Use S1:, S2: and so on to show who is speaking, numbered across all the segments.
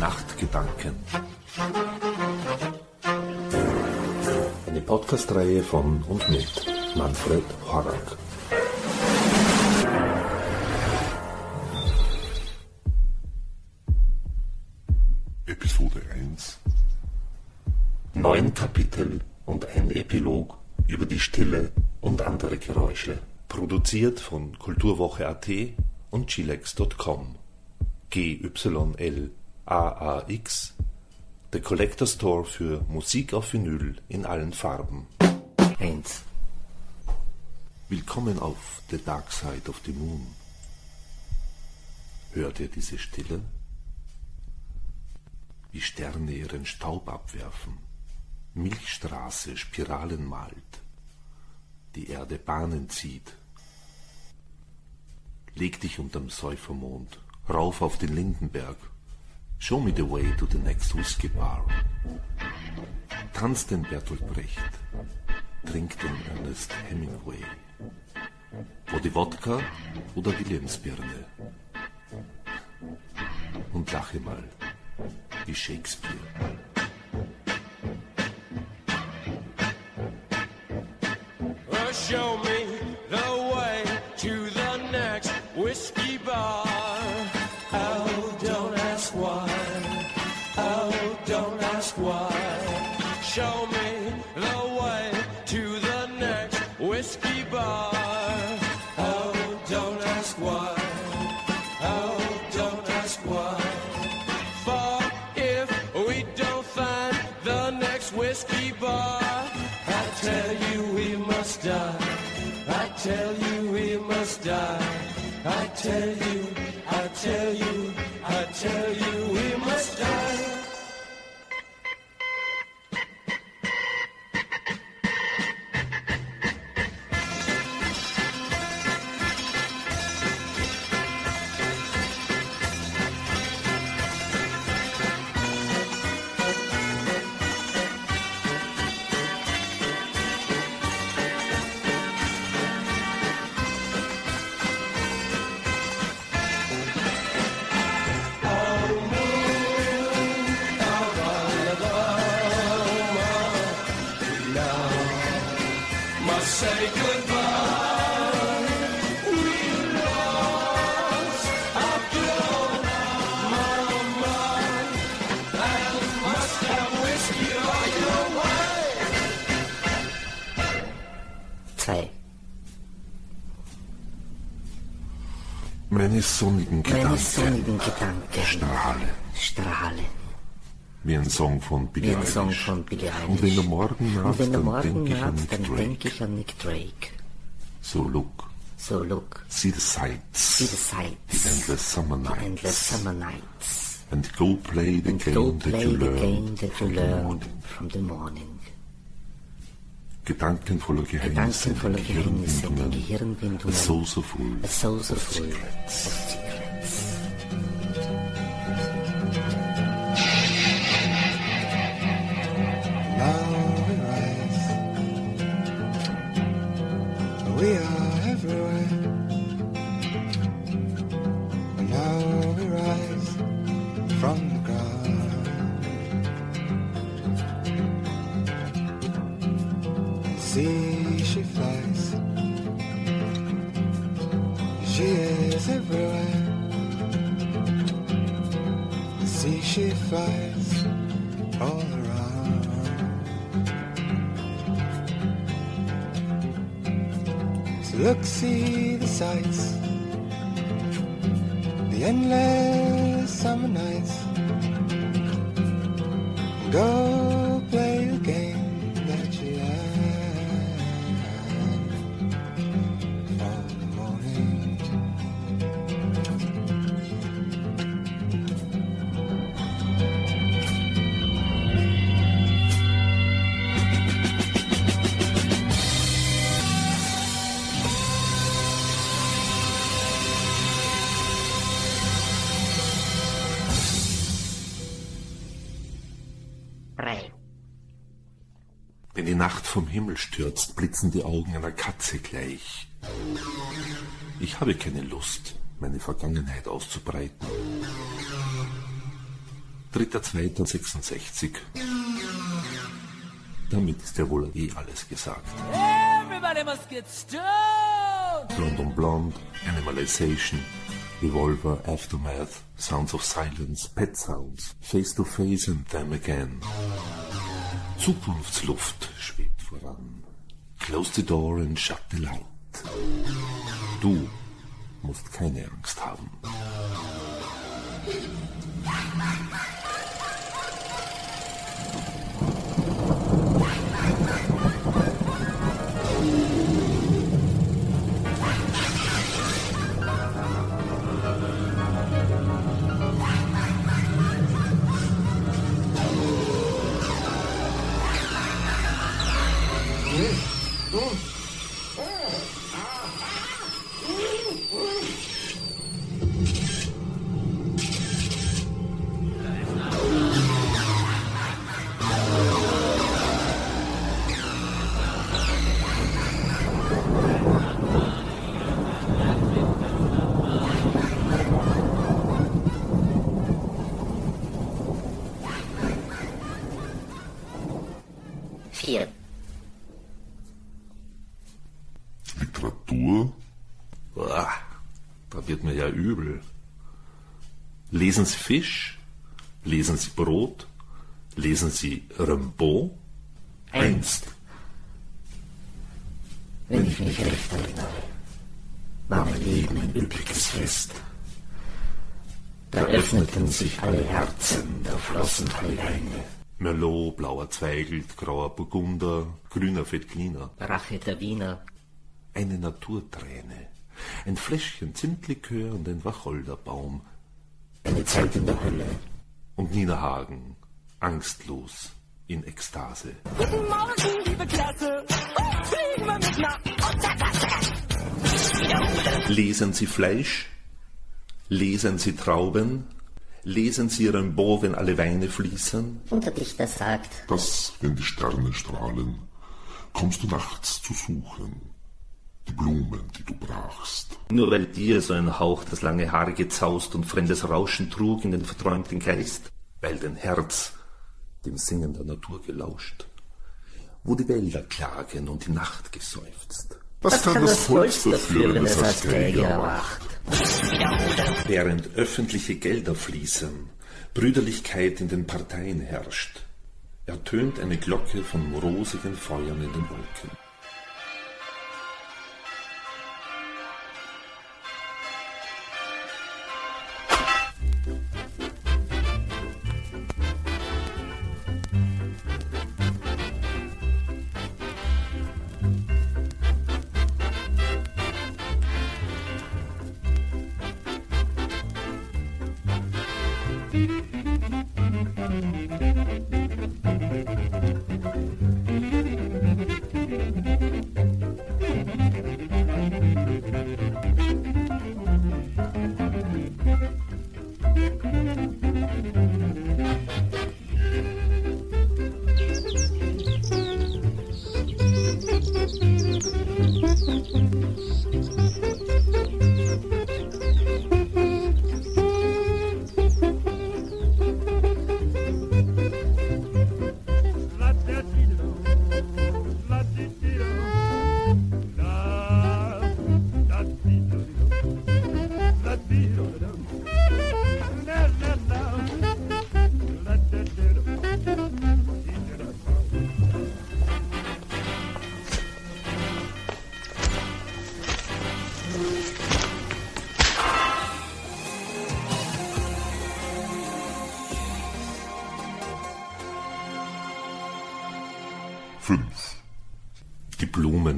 S1: Nachtgedanken. Eine Podcast-Reihe von und mit Manfred Horak.
S2: Episode 1
S1: Neun Kapitel und ein Epilog über die Stille und andere Geräusche. Produziert von Kulturwoche.at und chilex.com. GYLAAX The Collector Store für Musik auf Vinyl in allen Farben. 1 Willkommen auf The Dark Side of the Moon. Hört ihr diese Stille? Wie Sterne ihren Staub abwerfen, Milchstraße Spiralen malt, die Erde Bahnen zieht. Leg dich unterm Säufermond, rauf auf den Lindenberg, show me the way to the next whiskey bar. Tanz den Bertolt Brecht, trink den Ernest Hemingway. Wo die Wodka oder die Lebensbirne. Und lache mal wie Shakespeare.
S3: Show me the way to the next whiskey bar.
S2: Meine sonnigen
S4: Meine
S2: Gedanken.
S4: Sonnigen Gedanken.
S2: Strahlen
S4: strahlen
S2: wie ein Song von Billie Eilish. Und wenn du morgen
S4: du
S2: dann
S4: morgen
S2: denke ich
S4: dann
S2: Drake.
S4: ich an Nick Drake.
S2: So look,
S4: So look,
S2: see the sights,
S4: see the
S2: the
S4: sights,
S2: endless summer
S4: the
S2: nights,
S4: endless summer nights,
S2: and go play the
S4: and
S2: game
S4: go
S2: that
S4: play
S2: you
S4: the game that you
S2: the
S4: learned from the morning.
S2: Gedanken voller Geheimnisse,
S4: Gedanken voller
S2: Gehirnwindungen,
S4: Gehirnwindungen,
S2: a soul so full
S4: a soul so
S2: of secrets.
S4: of secrets.
S5: The sights, the endless summer nights. Go
S1: vom Himmel stürzt, blitzen die Augen einer Katze gleich. Ich habe keine Lust, meine Vergangenheit auszubreiten. 3.2.66. Damit ist ja wohl eh alles gesagt.
S6: Everybody must get stoned.
S1: Blond on Blonde, Animalization, Revolver, Aftermath, Sounds of Silence, Pet Sounds, Face to Face and Them Again. Zukunftsluft schwebt voran. Close the door and shut the light. Du musst keine Angst haben.
S7: Vier.
S2: Literatur?
S1: Boah, da wird mir ja übel. Lesen Sie Fisch? Lesen Sie Brot? Lesen Sie Rimbaud?
S7: Einst. Wenn ich mich recht erinnere, war mein Leben ein üppiges Fest. Da öffneten sich alle Herzen, da flossen alle Weine.
S1: Merlot, blauer Zweigelt, grauer Burgunder, grüner Veltliner.
S7: Rache der Wiener,
S1: Eine Naturträne. Ein Fläschchen Zimtlikör und ein Wacholderbaum.
S7: eine Zeit in der Hölle.
S1: Und Nina Hagen, angstlos, in Ekstase.
S6: Guten Morgen, liebe Klasse. Fliegen wir mit einer
S1: Lesen Sie Fleisch? Lesen Sie Trauben? Lesen Sie Rimbaud, wenn alle Weine fließen?
S7: Und der Dichter sagt,
S2: dass, wenn die Sterne strahlen, kommst du nachts zu suchen, die Blumen, die du brachst.
S1: Nur weil dir so ein Hauch das lange Haar gezaust und fremdes Rauschen trug in den verträumten Geist, weil dein Herz dem Singen der Natur gelauscht, wo die Wälder klagen und die Nacht geseufzt,
S2: Was,
S7: kann das Volk dafür, wenn es als Träger
S2: erwacht?
S1: Während öffentliche Gelder fließen, Brüderlichkeit in den Parteien herrscht, ertönt eine Glocke von rosigen Feuern in den Wolken.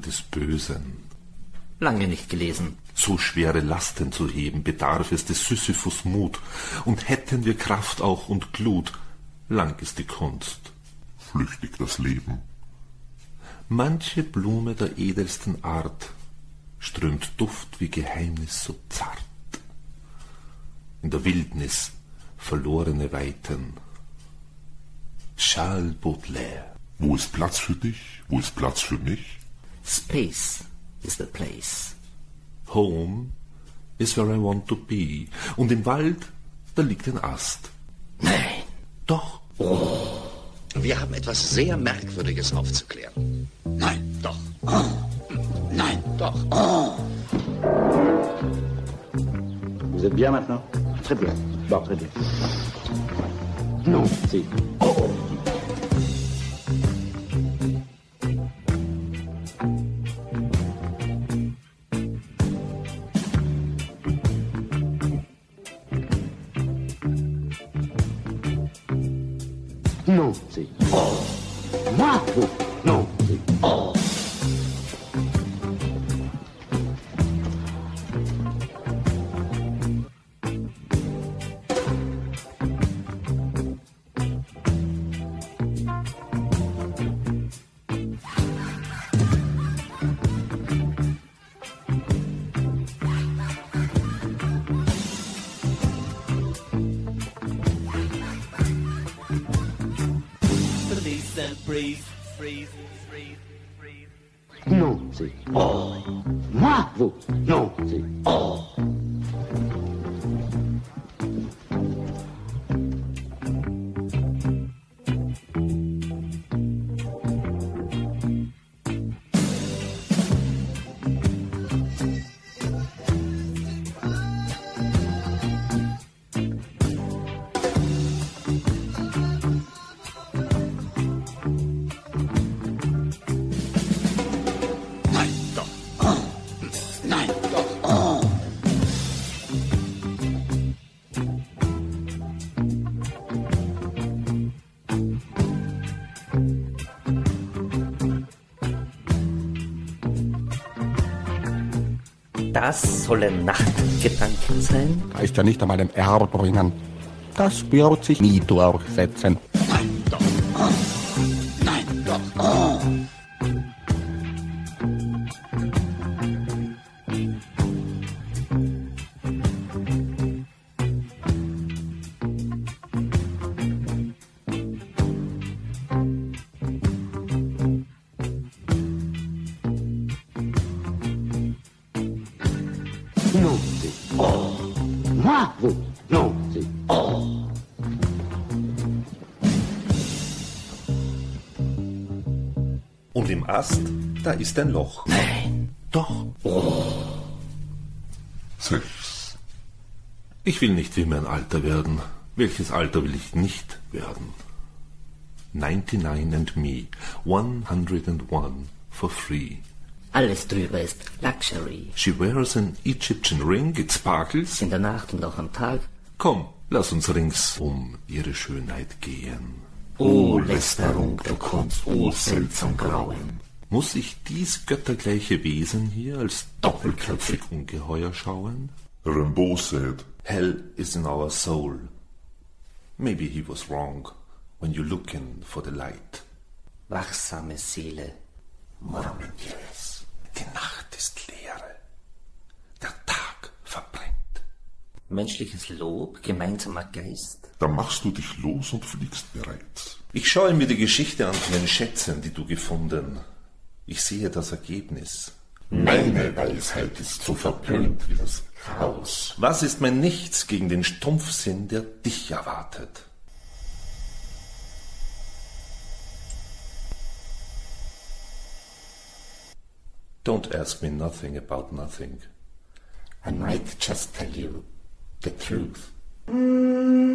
S1: Des Bösen.
S7: Lange nicht gelesen.
S1: So schwere Lasten zu heben, bedarf es des Sisyphus Mut, und hätten wir Kraft auch und Glut, lang ist die Kunst.
S2: Flüchtig das Leben.
S1: Manche Blume der edelsten Art strömt Duft wie Geheimnis so zart. In der Wildnis verlorene Weiten. Charles Baudelaire.
S2: Wo ist Platz für dich? Wo ist Platz für mich?
S7: Space is the place.
S1: Home is where I want to be. Und im Wald, da liegt ein Ast.
S7: Nein,
S1: Doch.
S8: Wir haben etwas sehr Merkwürdiges aufzuklären.
S9: Nein, doch. Oh. Nein, doch. Oh.
S10: Vous êtes bien maintenant Très bien. Bon, très bien. Non, si. Oh. Non, si. Oh. Moi, vous. Non, si. Oh.
S7: Das sollen Nachtgedanken sein?
S11: Da ist ja nicht einmal ein R drinnen. Das wird sich nie durchsetzen.
S1: Im Ast, da ist ein Loch.
S7: Nein.
S1: Doch.
S2: Sechs.
S1: Ich will nicht wie mein Alter werden. Welches Alter will ich nicht werden? 99 and me, 101 for free.
S7: Alles drüber ist Luxury.
S1: She wears an Egyptian ring, it sparkles.
S7: In der Nacht und auch am Tag.
S1: Komm, lass uns rings um ihre Schönheit gehen.
S4: O Lästerung der Kunst, o seltsam Grauen.
S1: Muss ich dies göttergleiche Wesen hier als doppelköpfig Ungeheuer schauen?
S2: Rimbaud said,
S1: Hell is in our soul. Maybe he was wrong when you looking for the light.
S7: Wachsame Seele.
S4: Murmeln wir es.
S1: Die Nacht ist Leere. Der Tag verbrennt.
S7: Menschliches Lob, gemeinsamer Geist.
S2: da machst du dich los und fliegst bereits.
S1: Ich schaue mir die Geschichte an von den Schätzen, die du gefunden. Ich sehe das Ergebnis.
S4: Meine Weisheit ist so verpönt wie das Chaos.
S1: Was ist mein Nichts gegen den Stumpfsinn, der dich erwartet? Don't ask me nothing about nothing.
S4: I might just tell you the truth. Sieben.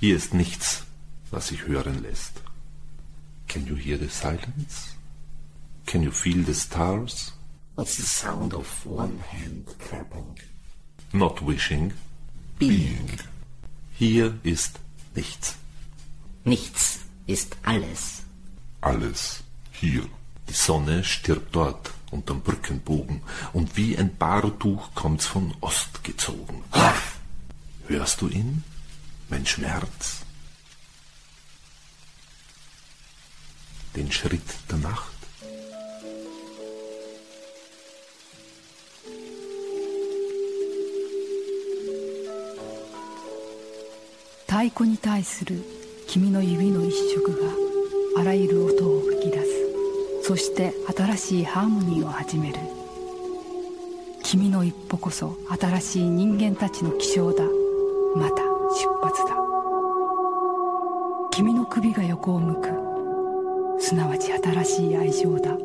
S1: Hier ist nichts, was sich hören lässt. Can you hear the silence? Can you feel the stars?
S7: What's the sound of one hand clapping?
S1: Not wishing.
S7: Being.
S1: Hier ist nichts.
S7: Nichts ist alles.
S2: Alles hier.
S1: Die Sonne stirbt dort unterm Brückenbogen und wie ein Bahrtuch kommt's von Ost gezogen. Hörst du ihn? Mein Schmerz. Den Schritt der Nacht.
S12: 太鼓に対する君の指の一触があらゆる音を吹き出すそして新しいハーモニーを始める君の一歩こそ新しい人間たちの起床だまた出発だ。君の首が横を向く。すなわち新しい愛情だ。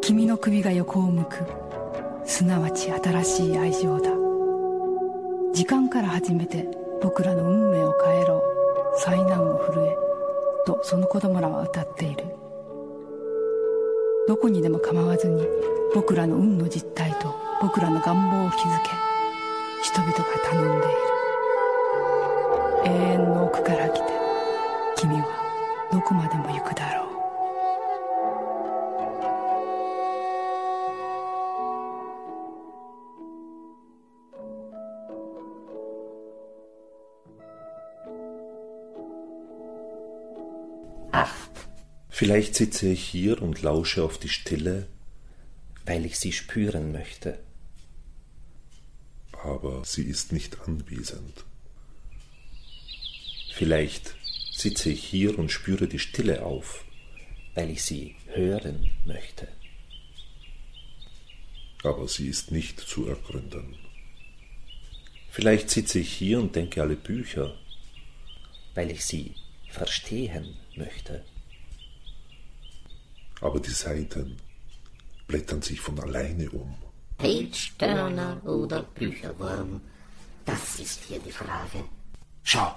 S12: 君の首が横を向く。すなわち新しい愛情だ。時間から始めて僕らの運命を変えろ。災難を震え。とその子供らは歌っている。どこにでも構わずに僕らの運の実態と僕らの願望を気づけ。人々が頼んでいる。永遠の奥から来て君はどこまでも行くだろう
S7: Acht,
S1: Vielleicht sitze ich hier und lausche auf die Stille,
S7: weil ich sie spüren möchte.
S2: Aber sie ist nicht anwesend.
S1: vielleicht sitze ich hier und spüre die Stille auf,
S7: weil ich sie hören möchte.
S2: Aber sie ist nicht zu ergründen.
S1: vielleicht sitze ich hier und denke alle Bücher,
S7: weil ich sie verstehen möchte.
S2: Aber die Seiten blättern sich von alleine um.
S7: Page-Turner oder Bücherwurm? Das ist hier die Frage.
S1: Schau,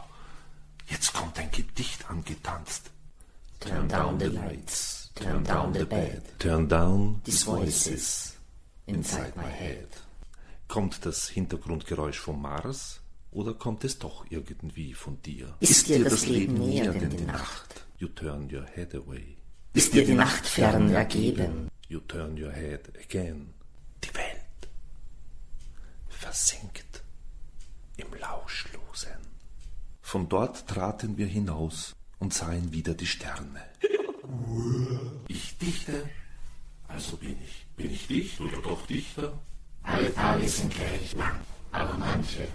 S1: jetzt kommt ein Gedicht angetanzt.
S7: Turn down the lights, turn down the bed.
S1: Turn down
S7: These voices inside my head.
S1: Kommt das Hintergrundgeräusch vom Mars oder kommt es doch irgendwie von dir?
S7: Ist dir das Leben näher denn die Nacht?
S1: You turn your head away.
S7: Ist dir die Nacht fern ergeben?
S1: You turn your head again. Die Welt versinkt im Lauschlosen. Von dort traten wir hinaus und sahen wieder die Sterne. Ich dichte, also bin ich. Bin ich dicht oder doch dichter?
S7: Alle Tage sind gleich lang, aber manche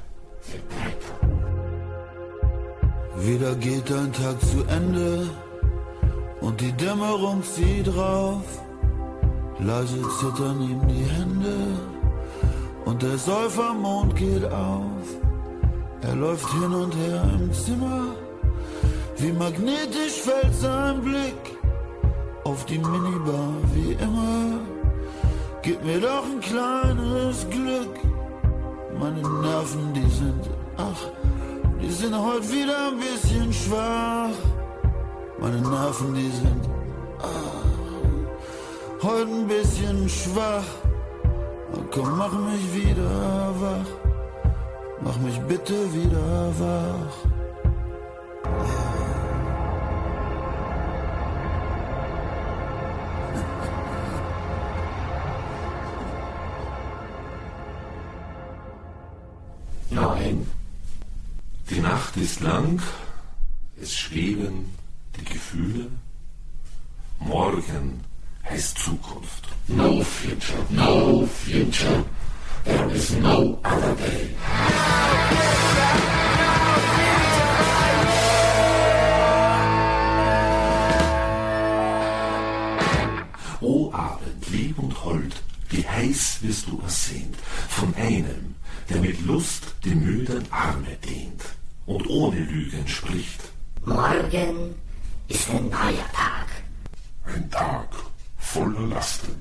S7: sind breiter.
S13: Wieder geht ein Tag zu Ende und die Dämmerung zieht drauf. Leise zittern ihm die Hände und der Säufermond geht auf. Er läuft hin und her im Zimmer, wie magnetisch fällt sein Blick auf die Minibar wie immer. Gib mir doch ein kleines Glück. Meine Nerven, die sind, ach, die sind heute wieder ein bisschen schwach. Meine Nerven, die sind ah, heute ein bisschen schwach. Komm, mach mich wieder wach. Mach mich bitte wieder wach.
S1: Nein. Die Nacht ist lang, es schweben die Gefühle. Morgen heißt Zukunft.
S7: No future, no future. There is no other day.
S1: O Abend, lieb und hold, wie heiß wirst du ersehnt von einem, der mit Lust die müden Arme dehnt und ohne Lügen spricht.
S7: Morgen ist ein neuer Tag.
S2: Ein Tag voller Lasten.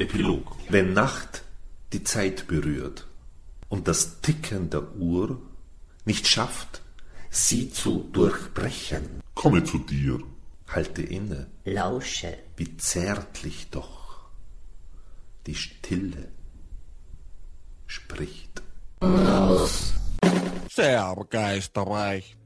S1: Epilog. Wenn Nacht die Zeit berührt und das Ticken der Uhr nicht schafft,
S4: sie zu durchbrechen,
S2: Komme zu dir.
S1: halte inne,
S7: Lausche.
S1: wie zärtlich doch die Stille spricht.
S11: Sehr geistreich.